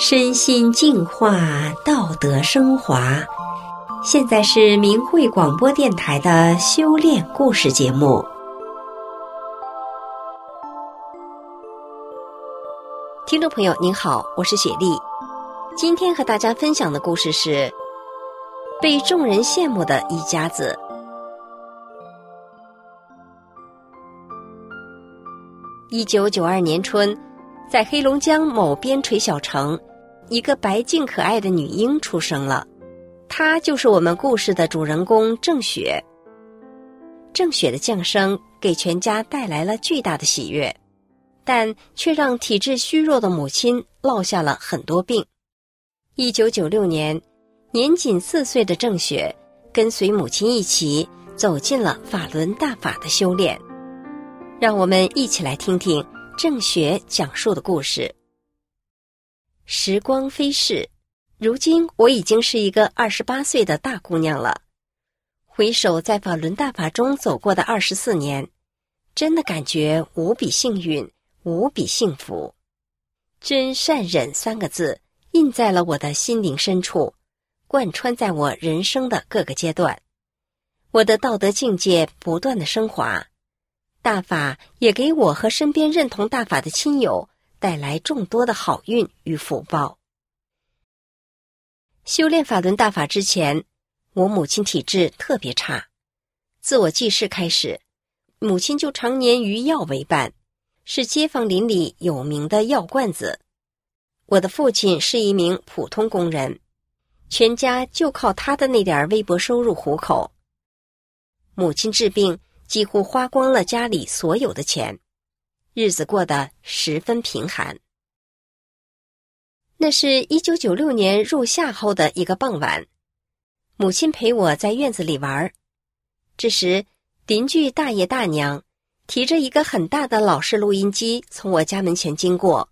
身心净化，道德升华。现在是明慧广播电台的修炼故事节目。听众朋友，您好，我是雪莉。今天和大家分享的故事是被众人羡慕的一家子。一九九二年春，在黑龙江某边陲小城。一个白净可爱的女婴出生了，她就是我们故事的主人公郑雪。郑雪的降生给全家带来了巨大的喜悦，但却让体质虚弱的母亲落下了很多病。一九九六年，年仅四岁的郑雪跟随母亲一起走进了法轮大法的修炼。让我们一起来听听郑雪讲述的故事。时光飞逝，如今我已经是一个二十八岁的大姑娘了。回首在法轮大法中走过的二十四年，真的感觉无比幸运，无比幸福。真善忍三个字印在了我的心灵深处，贯穿在我人生的各个阶段。我的道德境界不断的升华，大法也给我和身边认同大法的亲友。带来众多的好运与福报。修炼法轮大法之前，我母亲体质特别差，自我记事开始，母亲就常年与药为伴，是街坊邻里有名的药罐子。我的父亲是一名普通工人，全家就靠他的那点微薄收入糊口。母亲治病几乎花光了家里所有的钱。日子过得十分贫寒。那是一九九六年入夏后的一个傍晚，母亲陪我在院子里玩儿这时，邻居大爷大娘提着一个很大的老式录音机从我家门前经过，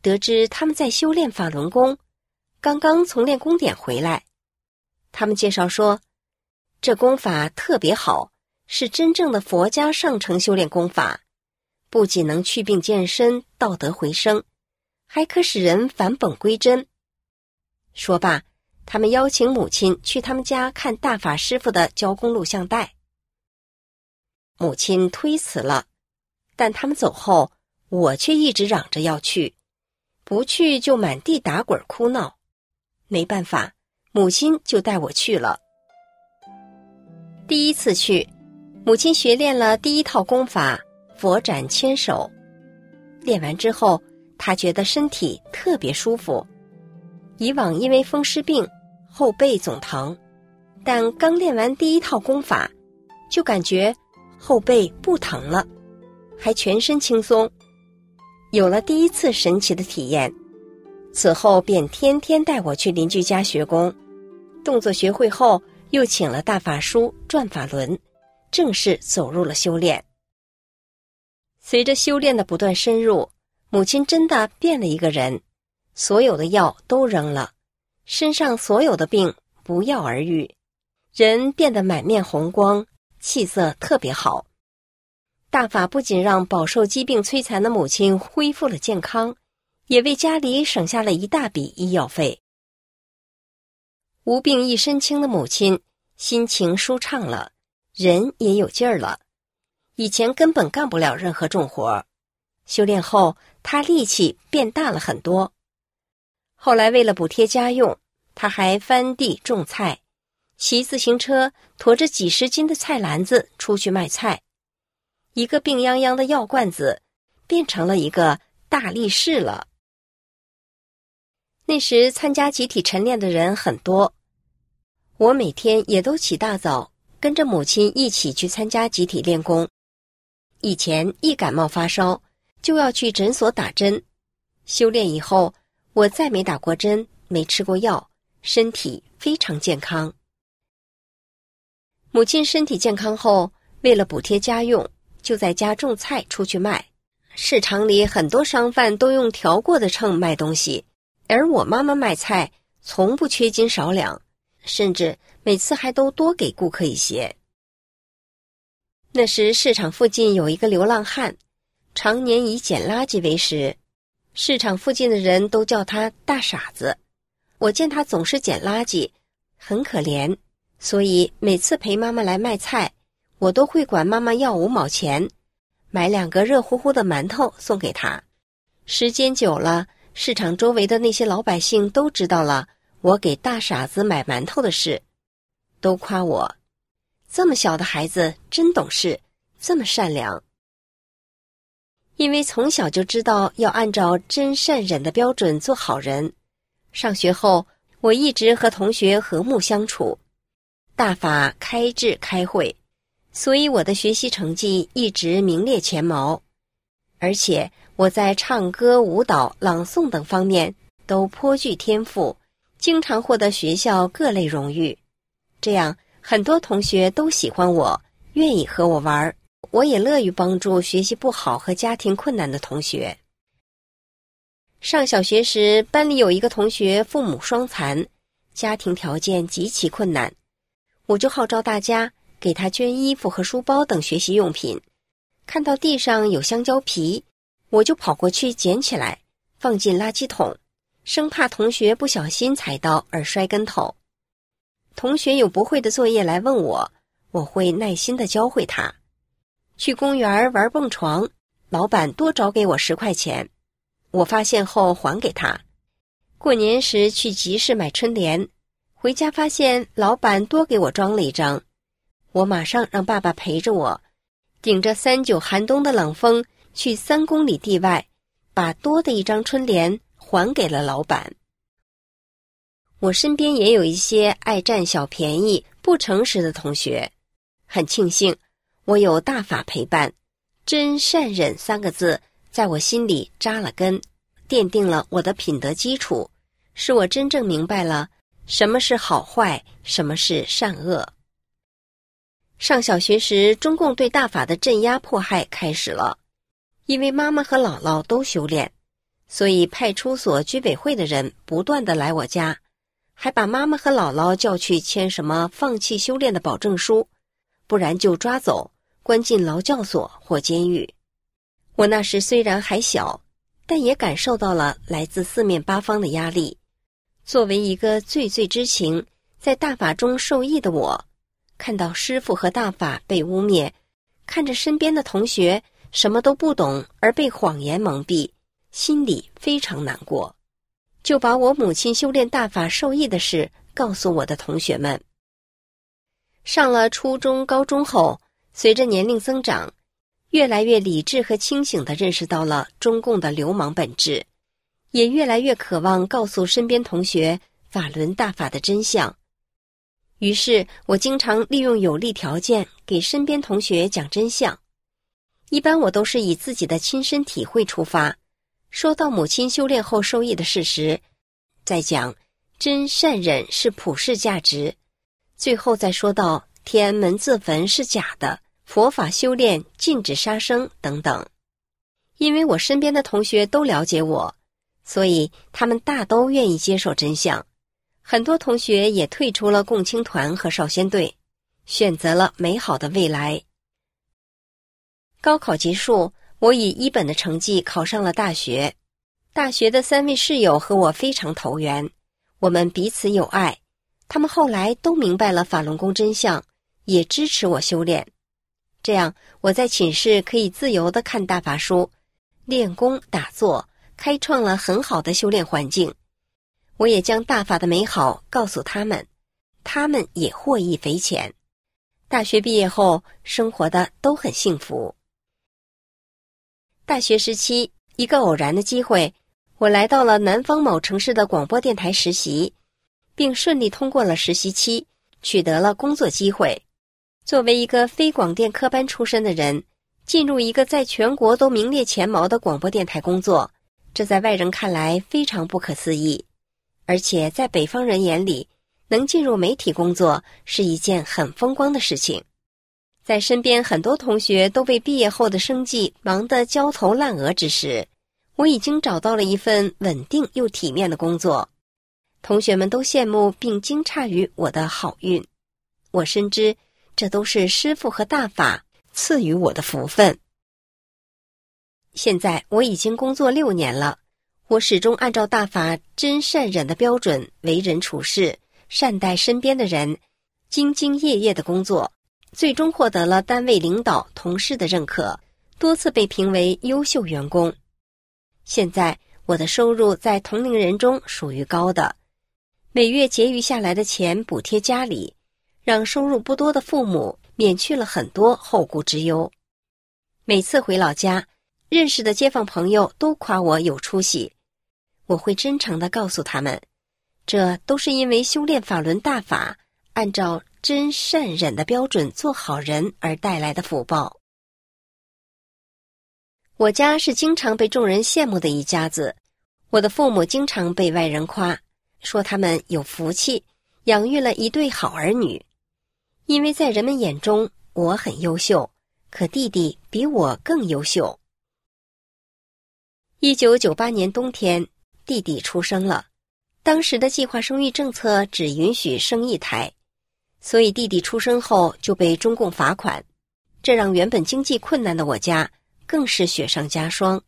得知他们在修炼法轮功，刚刚从练功点回来。他们介绍说，这功法特别好，是真正的佛家上乘修炼功法。不仅能祛病健身、道德回升，还可使人返本归真。说罢，他们邀请母亲去他们家看大法师傅的教功录像带。母亲推辞了，但他们走后，我却一直嚷着要去，不去就满地打滚哭闹。没办法，母亲就带我去了。第一次去，母亲学练了第一套功法。佛展千手，练完之后，他觉得身体特别舒服。以往因为风湿病，后背总疼，但刚练完第一套功法，就感觉后背不疼了，还全身轻松。有了第一次神奇的体验，此后便天天带我去邻居家学功。动作学会后，又请了大法书转法轮，正式走入了修炼。随着修炼的不断深入，母亲真的变了一个人，所有的药都扔了，身上所有的病不药而愈，人变得满面红光，气色特别好。大法不仅让饱受疾病摧残的母亲恢复了健康，也为家里省下了一大笔医药费。无病一身轻的母亲心情舒畅了，人也有劲儿了。以前根本干不了任何重活，修炼后他力气变大了很多。后来为了补贴家用，他还翻地种菜，骑自行车驮着几十斤的菜篮子出去卖菜。一个病殃殃的药罐子，变成了一个大力士了。那时参加集体晨练的人很多，我每天也都起大早，跟着母亲一起去参加集体练功。以前一感冒发烧就要去诊所打针，修炼以后我再没打过针，没吃过药，身体非常健康。母亲身体健康后，为了补贴家用，就在家种菜出去卖。市场里很多商贩都用调过的秤卖东西，而我妈妈卖菜从不缺斤少两，甚至每次还都多给顾客一些。那时市场附近有一个流浪汉，常年以捡垃圾为食，市场附近的人都叫他大傻子。我见他总是捡垃圾，很可怜，所以每次陪妈妈来卖菜，我都会管妈妈要五毛钱，买两个热乎乎的馒头送给他。时间久了，市场周围的那些老百姓都知道了我给大傻子买馒头的事，都夸我这么小的孩子真懂事，这么善良。因为从小就知道要按照真善忍的标准做好人，上学后我一直和同学和睦相处，大法开智开会，所以我的学习成绩一直名列前茅，而且我在唱歌、舞蹈、朗诵等方面都颇具天赋，经常获得学校各类荣誉，这样很多同学都喜欢我，愿意和我玩儿。我也乐于帮助学习不好和家庭困难的同学。上小学时，班里有一个同学父母双残，家庭条件极其困难，我就号召大家给他捐衣服和书包等学习用品。看到地上有香蕉皮，我就跑过去捡起来，放进垃圾桶，生怕同学不小心踩到而摔跟头。同学有不会的作业来问我，我会耐心的教会他。去公园玩蹦床，老板多找给我十块钱，我发现后还给他。过年时去集市买春联，回家发现老板多给我装了一张，我马上让爸爸陪着我，顶着三九寒冬的冷风去三公里地外，把多的一张春联还给了老板。我身边也有一些爱占小便宜、不诚实的同学，很庆幸。我有大法陪伴，真善忍三个字在我心里扎了根，奠定了我的品德基础，使我真正明白了什么是好坏，什么是善恶。上小学时，中共对大法的镇压迫害开始了，因为妈妈和姥姥都修炼，所以派出所居委会的人不断的来我家，还把妈妈和姥姥叫去签什么放弃修炼的保证书，不然就抓走。关进劳教所或监狱。我那时虽然还小，但也感受到了来自四面八方的压力。作为一个最最知情、在大法中受益的我，看到师傅和大法被污蔑，看着身边的同学什么都不懂而被谎言蒙蔽，心里非常难过，就把我母亲修炼大法受益的事告诉我的同学们。上了初中、高中后。随着年龄增长，越来越理智和清醒地认识到了中共的流氓本质，也越来越渴望告诉身边同学法轮大法的真相。于是我经常利用有利条件给身边同学讲真相。一般我都是以自己的亲身体会出发，说到母亲修炼后受益的事实，再讲真善忍是普世价值，最后再说到天安门自焚是假的。佛法修炼禁止杀生等等，因为我身边的同学都了解我，所以他们大都愿意接受真相。很多同学也退出了共青团和少先队，选择了美好的未来。高考结束，我以一本的成绩考上了大学。大学的三位室友和我非常投缘，我们彼此有爱。他们后来都明白了法轮功真相，也支持我修炼。这样，我在寝室可以自由的看大法书、练功、打坐，开创了很好的修炼环境。我也将大法的美好告诉他们，他们也获益匪浅。大学毕业后，生活的都很幸福。大学时期，一个偶然的机会，我来到了南方某城市的广播电台实习，并顺利通过了实习期，取得了工作机会。作为一个非广电科班出身的人，进入一个在全国都名列前茅的广播电台工作，这在外人看来非常不可思议。而且在北方人眼里，能进入媒体工作是一件很风光的事情。在身边很多同学都被毕业后的生计忙得焦头烂额之时，我已经找到了一份稳定又体面的工作。同学们都羡慕并惊诧于我的好运，我深知。这都是师傅和大法赐予我的福分。现在我已经工作六年了，我始终按照大法真善忍的标准为人处事，善待身边的人，兢兢业业的工作，最终获得了单位领导、同事的认可，多次被评为优秀员工。现在我的收入在同龄人中属于高的，每月结余下来的钱补贴家里，让收入不多的父母免去了很多后顾之忧。每次回老家，认识的街坊朋友都夸我有出息。我会真诚的告诉他们，这都是因为修炼法轮大法，按照真善忍的标准做好人而带来的福报。我家是经常被众人羡慕的一家子，我的父母经常被外人夸，说他们有福气，养育了一对好儿女。因为在人们眼中我很优秀，可弟弟比我更优秀。一九九八年冬天。弟弟出生了，当时的计划生育政策只允许生一胎，所以弟弟出生后就被中共罚款，这让原本经济困难的我家更是雪上加霜。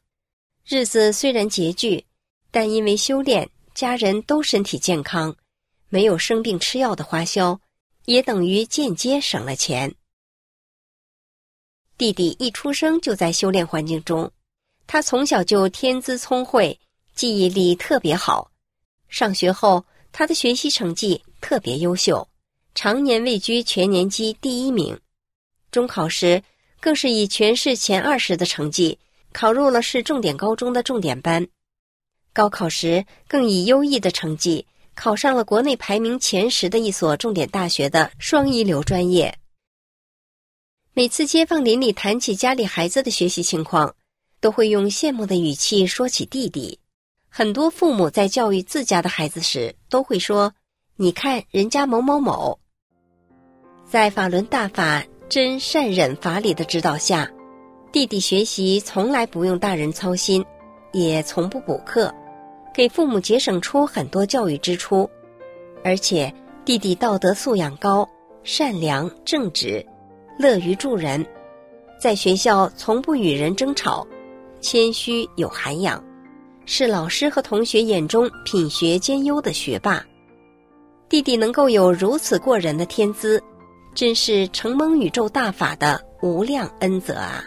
日子虽然拮据，但因为修炼，家人都身体健康，没有生病吃药的花销，也等于间接省了钱。弟弟一出生就在修炼环境中，他从小就天资聪慧。记忆力特别好，上学后他的学习成绩特别优秀，常年位居全年级第一名。中考时更是以全市前二十的成绩考入了市重点高中的重点班，高考时更以优异的成绩考上了国内排名前十的一所重点大学的双一流专业。每次街坊邻里谈起家里孩子的学习情况，都会用羡慕的语气说起弟弟。很多父母在教育自家的孩子时，都会说：“你看人家某某某。”在法轮大法真善忍法理的指导下，弟弟学习从来不用大人操心，也从不补课，给父母节省出很多教育支出。而且弟弟道德素养高，善良正直，乐于助人，在学校从不与人争吵，谦虚有涵养。是老师和同学眼中品学兼优的学霸，弟弟能够有如此过人的天资，真是承蒙宇宙大法的无量恩泽啊！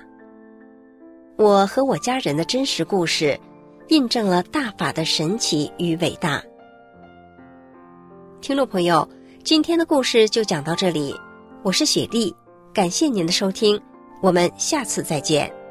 我和我家人的真实故事，印证了大法的神奇与伟大。听众朋友，今天的故事就讲到这里，我是雪莉，感谢您的收听，我们下次再见。